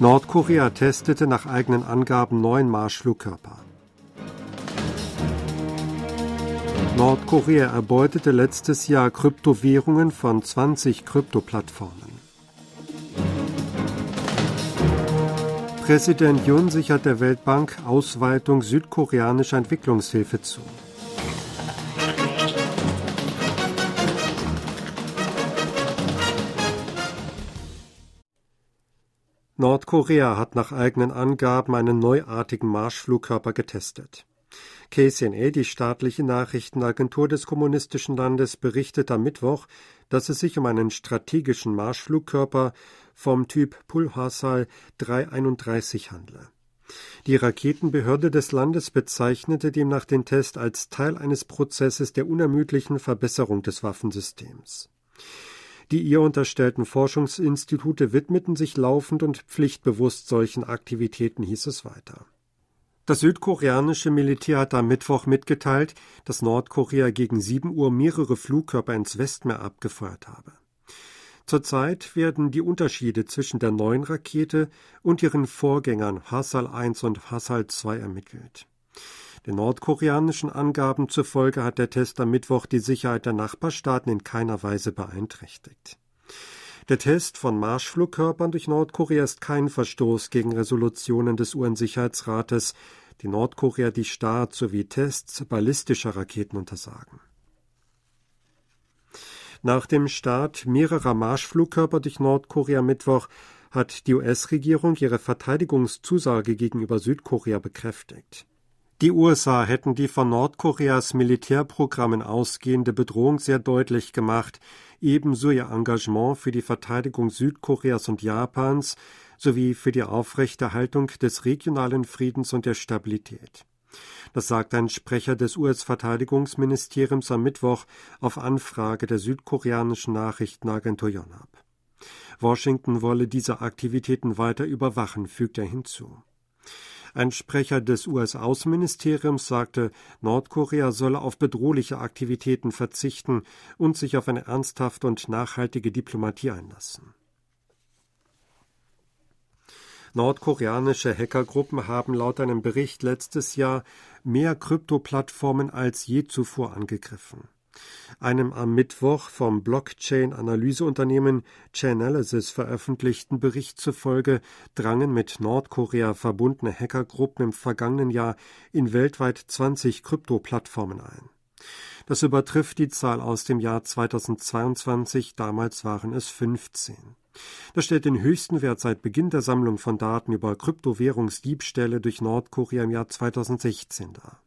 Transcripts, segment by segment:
Nordkorea testete nach eigenen Angaben neun Marschflugkörper. Nordkorea erbeutete letztes Jahr Kryptowährungen von 20 Kryptoplattformen. Präsident Jun sichert der Weltbank Ausweitung südkoreanischer Entwicklungshilfe zu. Nordkorea hat nach eigenen Angaben einen neuartigen Marschflugkörper getestet. KCNA, die staatliche Nachrichtenagentur des kommunistischen Landes, berichtet am Mittwoch, dass es sich um einen strategischen Marschflugkörper vom Typ Pulhasal 331 handle. Die Raketenbehörde des Landes bezeichnete demnach den Test als Teil eines Prozesses der unermüdlichen Verbesserung des Waffensystems. Die ihr unterstellten Forschungsinstitute widmeten sich laufend und pflichtbewusst solchen Aktivitäten, hieß es weiter. Das südkoreanische Militär hat am Mittwoch mitgeteilt, dass Nordkorea gegen 7 Uhr mehrere Flugkörper ins Westmeer abgefeuert habe. Zurzeit werden die Unterschiede zwischen der neuen Rakete und ihren Vorgängern Hasal 1 und Hasal 2 ermittelt. Den nordkoreanischen Angaben zufolge hat der Test am Mittwoch die Sicherheit der Nachbarstaaten in keiner Weise beeinträchtigt. Der Test von Marschflugkörpern durch Nordkorea ist kein Verstoß gegen Resolutionen des UN-Sicherheitsrates, die Nordkorea die Start sowie Tests ballistischer Raketen untersagen. Nach dem Start mehrerer Marschflugkörper durch Nordkorea Mittwoch hat die US-Regierung ihre Verteidigungszusage gegenüber Südkorea bekräftigt. Die USA hätten die von Nordkoreas Militärprogrammen ausgehende Bedrohung sehr deutlich gemacht, ebenso ihr Engagement für die Verteidigung Südkoreas und Japans sowie für die Aufrechterhaltung des regionalen Friedens und der Stabilität. Das sagt ein Sprecher des US-Verteidigungsministeriums am Mittwoch auf Anfrage der südkoreanischen Nachrichtenagentur Yonhap. Washington wolle diese Aktivitäten weiter überwachen, fügt er hinzu. Ein Sprecher des US-Außenministeriums sagte, Nordkorea solle auf bedrohliche Aktivitäten verzichten und sich auf eine ernsthafte und nachhaltige Diplomatie einlassen. Nordkoreanische Hackergruppen haben laut einem Bericht letztes Jahr mehr Kryptoplattformen als je zuvor angegriffen. Einem am Mittwoch vom Blockchain-Analyseunternehmen Chainalysis veröffentlichten Bericht zufolge drangen mit Nordkorea verbundene Hackergruppen im vergangenen Jahr in weltweit 20 Krypto-Plattformen ein. Das übertrifft die Zahl aus dem Jahr 2022, damals waren es 15. Das stellt den höchsten Wert seit Beginn der Sammlung von Daten über Kryptowährungsdiebstähle durch Nordkorea im Jahr 2016 dar.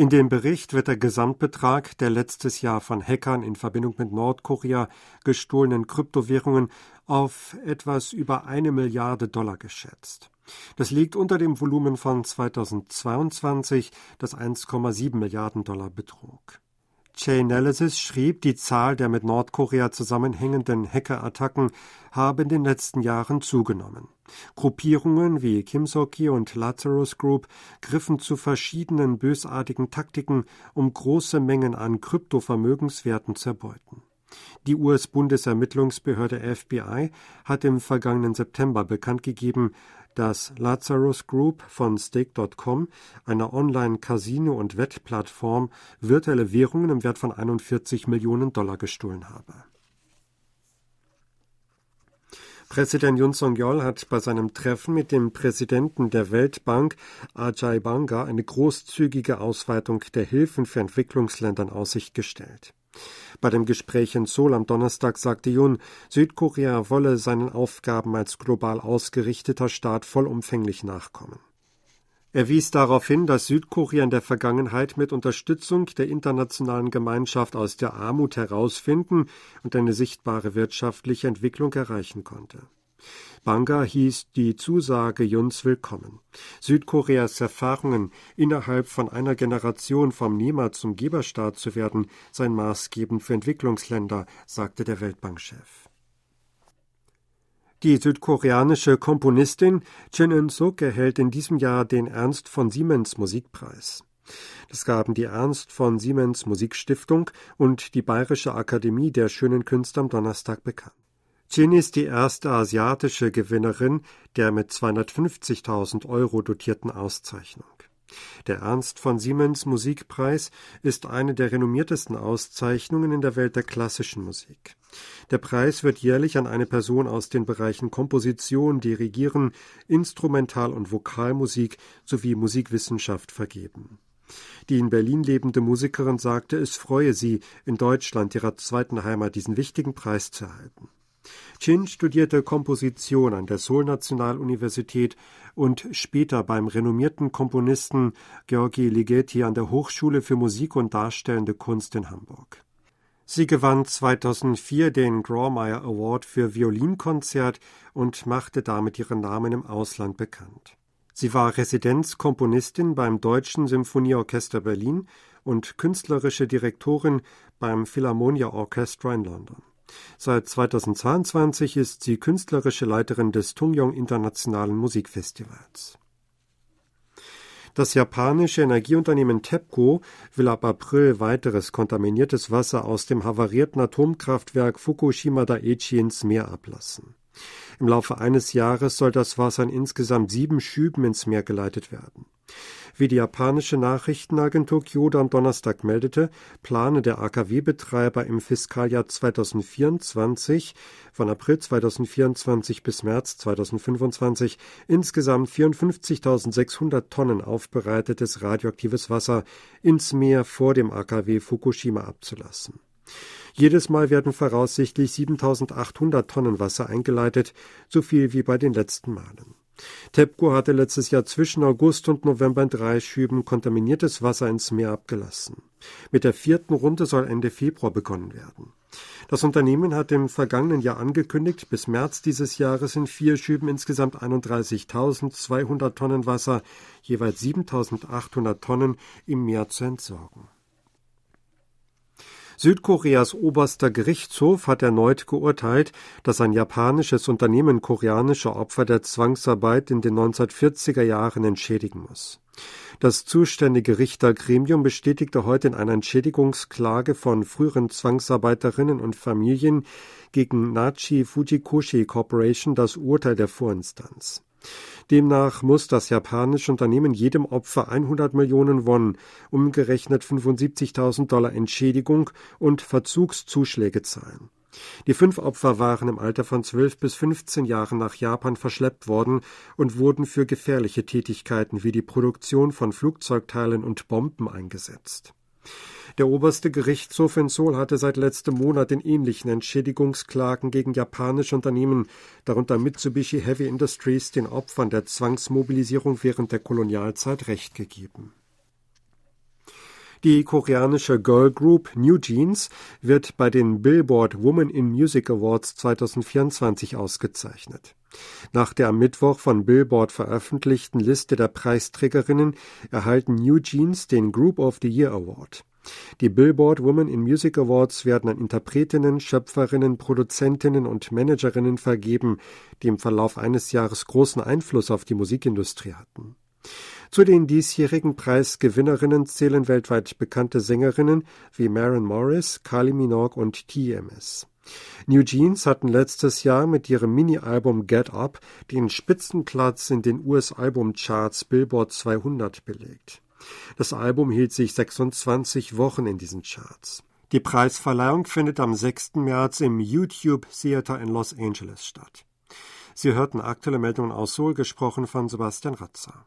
In dem Bericht wird der Gesamtbetrag der letztes Jahr von Hackern in Verbindung mit Nordkorea gestohlenen Kryptowährungen auf etwas über eine Milliarde Dollar geschätzt. Das liegt unter dem Volumen von 2022, das 1,7 Milliarden Dollar betrug. Chainalysis schrieb, die Zahl der mit Nordkorea zusammenhängenden Hackerattacken habe in den letzten Jahren zugenommen. Gruppierungen wie Kimsoki und Lazarus Group griffen zu verschiedenen bösartigen Taktiken, um große Mengen an Kryptovermögenswerten zu erbeuten. Die US-Bundesermittlungsbehörde FBI hat im vergangenen September bekannt gegeben, dass Lazarus Group von Stake.com, einer Online-Casino- und Wettplattform, virtuelle Währungen im Wert von 41 Millionen Dollar gestohlen habe. Präsident Yun Song-yeol hat bei seinem Treffen mit dem Präsidenten der Weltbank Ajay Banga eine großzügige Ausweitung der Hilfen für Entwicklungsländer in Aussicht gestellt. Bei dem Gespräch in Seoul am Donnerstag sagte Yun, Südkorea wolle seinen Aufgaben als global ausgerichteter Staat vollumfänglich nachkommen. Er wies darauf hin, dass Südkorea in der Vergangenheit mit Unterstützung der internationalen Gemeinschaft aus der Armut herausfinden und eine sichtbare wirtschaftliche Entwicklung erreichen konnte. Banga hieß die Zusage Juns willkommen. Südkoreas Erfahrungen, innerhalb von einer Generation vom Nehmer zum Geberstaat zu werden, seien maßgebend für Entwicklungsländer, sagte der Weltbankchef. Die südkoreanische Komponistin Chin Eun-suk erhält in diesem Jahr den Ernst von Siemens Musikpreis. Das gaben die Ernst von Siemens Musikstiftung und die Bayerische Akademie der Schönen Künste am Donnerstag bekannt. Jin ist die erste asiatische Gewinnerin der mit 250.000 Euro dotierten Auszeichnung. Der Ernst von Siemens Musikpreis ist eine der renommiertesten Auszeichnungen in der Welt der klassischen Musik. Der Preis wird jährlich an eine Person aus den Bereichen Komposition, Dirigieren, Instrumental- und Vokalmusik sowie Musikwissenschaft vergeben. Die in Berlin lebende Musikerin sagte, es freue sie, in Deutschland, ihrer zweiten Heimat, diesen wichtigen Preis zu erhalten. Chin studierte Komposition an der Seoul-Nationaluniversität und später beim renommierten Komponisten Georgi Ligeti an der Hochschule für Musik und Darstellende Kunst in Hamburg. Sie gewann 2004 den Grawemeyer Award für Violinkonzert und machte damit ihren Namen im Ausland bekannt. Sie war Residenzkomponistin beim Deutschen Symphonieorchester Berlin und künstlerische Direktorin beim Philharmonia Orchestra in London. Seit 2022 ist sie künstlerische Leiterin des Tungyong Internationalen Musikfestivals. Das japanische Energieunternehmen TEPCO will ab April weiteres kontaminiertes Wasser aus dem havarierten Atomkraftwerk Fukushima Daiichi ins Meer ablassen. Im Laufe eines Jahres soll das Wasser in insgesamt sieben Schüben ins Meer geleitet werden. Wie die japanische Nachrichtenagentur Kyodo am Donnerstag meldete, plane der AKW-Betreiber im Fiskaljahr 2024 von April 2024 bis März 2025 insgesamt 54.600 Tonnen aufbereitetes radioaktives Wasser ins Meer vor dem AKW Fukushima abzulassen. Jedes Mal werden voraussichtlich 7800 Tonnen Wasser eingeleitet, so viel wie bei den letzten Malen. TEPCO hatte letztes Jahr zwischen August und November in drei Schüben kontaminiertes Wasser ins Meer abgelassen. Mit der vierten Runde soll Ende Februar begonnen werden. Das Unternehmen hat im vergangenen Jahr angekündigt, bis März dieses Jahres in vier Schüben insgesamt 31.200 Tonnen Wasser, jeweils 7.800 Tonnen im Meer zu entsorgen. Südkoreas oberster Gerichtshof hat erneut geurteilt, dass ein japanisches Unternehmen koreanische Opfer der Zwangsarbeit in den 1940er Jahren entschädigen muss. Das zuständige Richtergremium bestätigte heute in einer Entschädigungsklage von früheren Zwangsarbeiterinnen und Familien gegen Nachi Fujikoshi Corporation das Urteil der Vorinstanz. Demnach muss das japanische Unternehmen jedem Opfer 100 Millionen Won, umgerechnet 75.000 Dollar Entschädigung und Verzugszuschläge zahlen. Die fünf Opfer waren im Alter von 12 bis 15 Jahren nach Japan verschleppt worden und wurden für gefährliche Tätigkeiten wie die Produktion von Flugzeugteilen und Bomben eingesetzt. Der oberste Gerichtshof in Seoul hatte seit letztem Monat in ähnlichen Entschädigungsklagen gegen japanische Unternehmen, darunter Mitsubishi Heavy Industries, den Opfern der Zwangsmobilisierung während der Kolonialzeit Recht gegeben. Die koreanische Girl Group New Jeans wird bei den Billboard Woman in Music Awards 2024 ausgezeichnet. Nach der am Mittwoch von Billboard veröffentlichten Liste der Preisträgerinnen erhalten New Jeans den Group of the Year Award. Die Billboard Women in Music Awards werden an Interpretinnen, Schöpferinnen, Produzentinnen und Managerinnen vergeben, die im Verlauf eines Jahres großen Einfluss auf die Musikindustrie hatten. Zu den diesjährigen Preisgewinnerinnen zählen weltweit bekannte Sängerinnen wie Maren Morris, Kylie Minogue und TMS. New Jeans hatten letztes Jahr mit ihrem Mini-Album Get Up den Spitzenplatz in den US-Albumcharts Billboard 200 belegt. Das Album hielt sich 26 Wochen in diesen Charts. Die Preisverleihung findet am 6. März im YouTube Theater in Los Angeles statt. Sie hörten aktuelle Meldungen aus Seoul, gesprochen von Sebastian Ratzer.